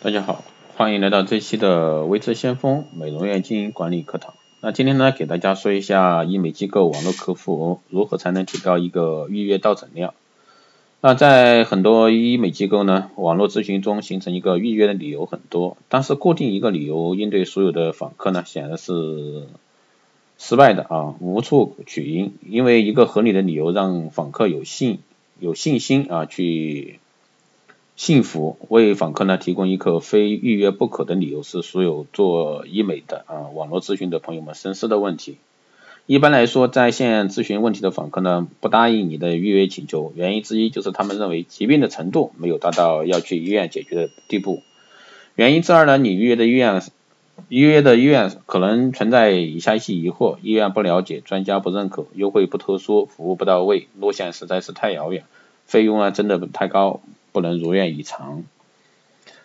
大家好，欢迎来到这期的微智先锋美容院经营管理课堂。那今天呢，给大家说一下医美机构网络客户如何才能提高一个预约到诊量。那在很多医美机构呢，网络咨询中形成一个预约的理由很多，但是固定一个理由应对所有的访客呢，显然是失败的啊，无处取因。因为一个合理的理由让访客有信有信心啊去。幸福为访客呢提供一个非预约不可的理由，是所有做医美的啊网络咨询的朋友们深思的问题。一般来说，在线咨询问题的访客呢，不答应你的预约请求，原因之一就是他们认为疾病的程度没有达到要去医院解决的地步。原因之二呢，你预约的医院预约的医院可能存在以下一些疑惑：医院不了解，专家不认可，优惠不特殊，服务不到位，路线实在是太遥远，费用啊真的太高。不能如愿以偿。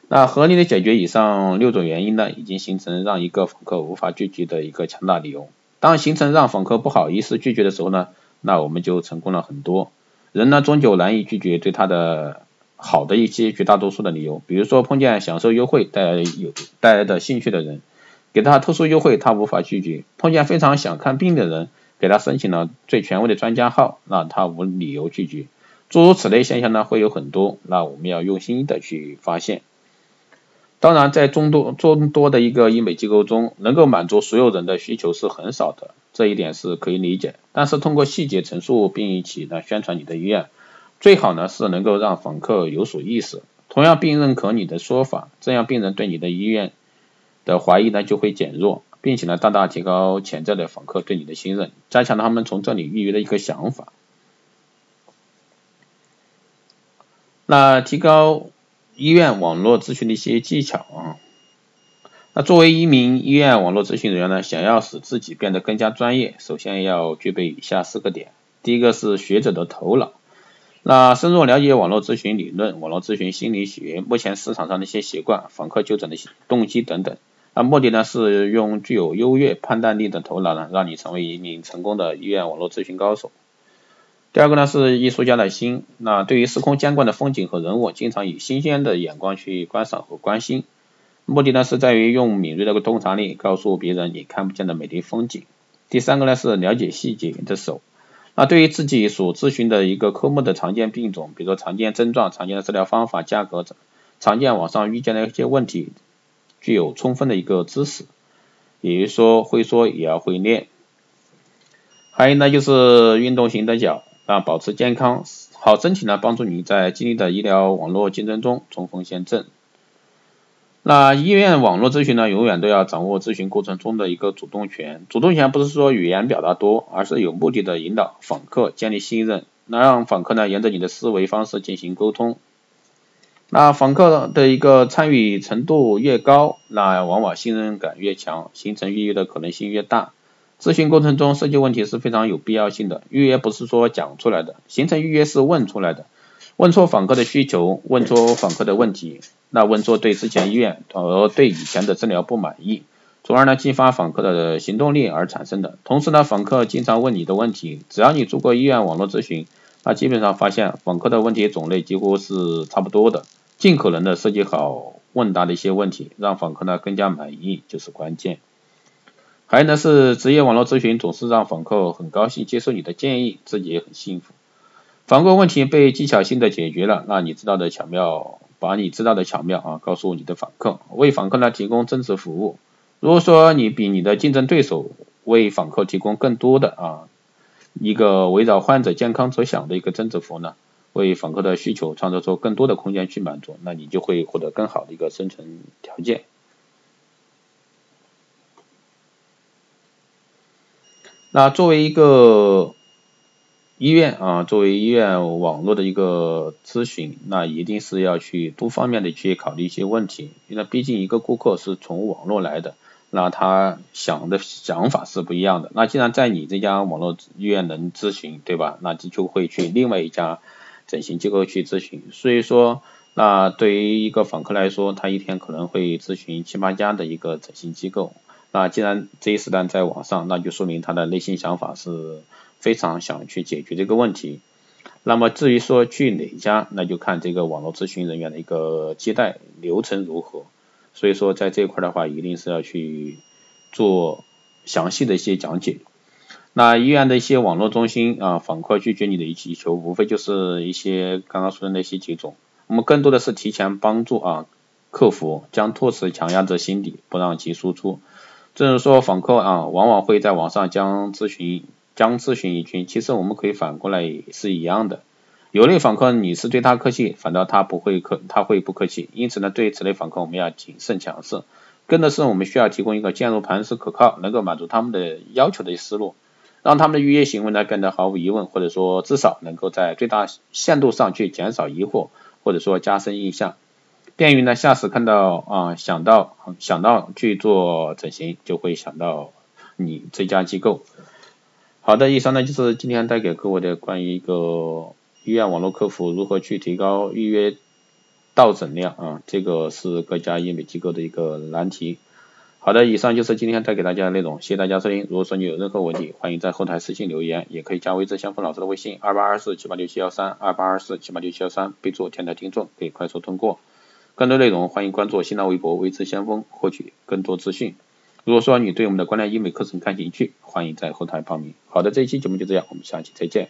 那合理的解决以上六种原因呢，已经形成让一个访客无法拒绝的一个强大理由。当形成让访客不好意思拒绝的时候呢，那我们就成功了很多。人呢，终究难以拒绝对他的好的一些绝大多数的理由。比如说碰见享受优惠带来有带来的兴趣的人，给他特殊优惠他无法拒绝；碰见非常想看病的人，给他申请了最权威的专家号，那他无理由拒绝。诸如此类现象呢会有很多，那我们要用心的去发现。当然，在众多众多的一个医美机构中，能够满足所有人的需求是很少的，这一点是可以理解。但是通过细节陈述并一起呢宣传你的医院，最好呢是能够让访客有所意识，同样并认可你的说法，这样病人对你的医院的怀疑呢就会减弱，并且呢大大提高潜在的访客对你的信任，加强他们从这里预约的一个想法。那提高医院网络咨询的一些技巧啊，那作为一名医院网络咨询人员呢，想要使自己变得更加专业，首先要具备以下四个点。第一个是学者的头脑，那深入了解网络咨询理论、网络咨询心理学、目前市场上的一些习惯、访客就诊的动机等等。那目的呢是用具有优越判断力的头脑呢，让你成为一名成功的医院网络咨询高手。第二个呢是艺术家的心，那对于司空见惯的风景和人物，经常以新鲜的眼光去观赏和关心，目的呢是在于用敏锐的洞察力告诉别人你看不见的美丽风景。第三个呢是了解细节的手，那对于自己所咨询的一个科目的常见病种，比如说常见症状、常见的治疗方法、价格、常见网上遇见的一些问题，具有充分的一个知识，也就说会说也要会练。还有呢就是运动型的脚。啊，保持健康，好身体呢，帮助你在激烈的医疗网络竞争中冲锋陷阵。那医院网络咨询呢，永远都要掌握咨询过程中的一个主动权。主动权不是说语言表达多，而是有目的的引导访客建立信任，那让访客呢沿着你的思维方式进行沟通。那访客的一个参与程度越高，那往往信任感越强，形成预约的可能性越大。咨询过程中设计问题是非常有必要性的，预约不是说讲出来的，形成预约是问出来的，问错访客的需求，问出访客的问题，那问错对之前医院和对以前的治疗不满意，从而呢激发访客的行动力而产生的。同时呢，访客经常问你的问题，只要你做过医院网络咨询，那基本上发现访客的问题种类几乎是差不多的，尽可能的设计好问答的一些问题，让访客呢更加满意就是关键。还有呢是职业网络咨询总是让访客很高兴接受你的建议，自己也很幸福。访客问题被技巧性的解决了，那你知道的巧妙，把你知道的巧妙啊告诉你的访客，为访客呢提供增值服务。如果说你比你的竞争对手为访客提供更多的啊一个围绕患者健康着想的一个增值服务呢，为访客的需求创造出更多的空间去满足，那你就会获得更好的一个生存条件。那作为一个医院啊，作为医院网络的一个咨询，那一定是要去多方面的去考虑一些问题，因为毕竟一个顾客是从网络来的，那他想的想法是不一样的。那既然在你这家网络医院能咨询，对吧？那就就会去另外一家整形机构去咨询。所以说，那对于一个访客来说，他一天可能会咨询七八家的一个整形机构。那既然这一时段在网上，那就说明他的内心想法是非常想去解决这个问题。那么至于说去哪家，那就看这个网络咨询人员的一个接待流程如何。所以说在这一块的话，一定是要去做详细的一些讲解。那医院的一些网络中心啊，访客拒绝你的需求，无非就是一些刚刚说的那些几种。我们更多的是提前帮助啊客服将托词强压在心底，不让其输出。正是说访客啊，往往会在网上将咨询将咨询一群，其实我们可以反过来也是一样的。有类访客你是对他客气，反倒他不会客他会不客气。因此呢，对此类访客我们要谨慎强势。更的是我们需要提供一个坚如磐石、可靠，能够满足他们的要求的思路。让他们的预约行为呢变得毫无疑问，或者说至少能够在最大限度上去减少疑惑，或者说加深印象，便于呢下次看到啊想到想到去做整形就会想到你这家机构。好的，以上呢就是今天带给各位的关于一个医院网络客服如何去提高预约到诊量啊，这个是各家医美机构的一个难题。好的，以上就是今天带给大家的内容，谢谢大家收听。如果说你有任何问题，欢迎在后台私信留言，也可以加微之先锋老师的微信二八二四七八六七幺三二八二四七八六七幺三，备注天台听众，可以快速通过。更多内容欢迎关注新浪微博微知先锋，获取更多资讯。如果说你对我们的光亮医美课程感兴趣，欢迎在后台报名。好的，这一期节目就这样，我们下期再见。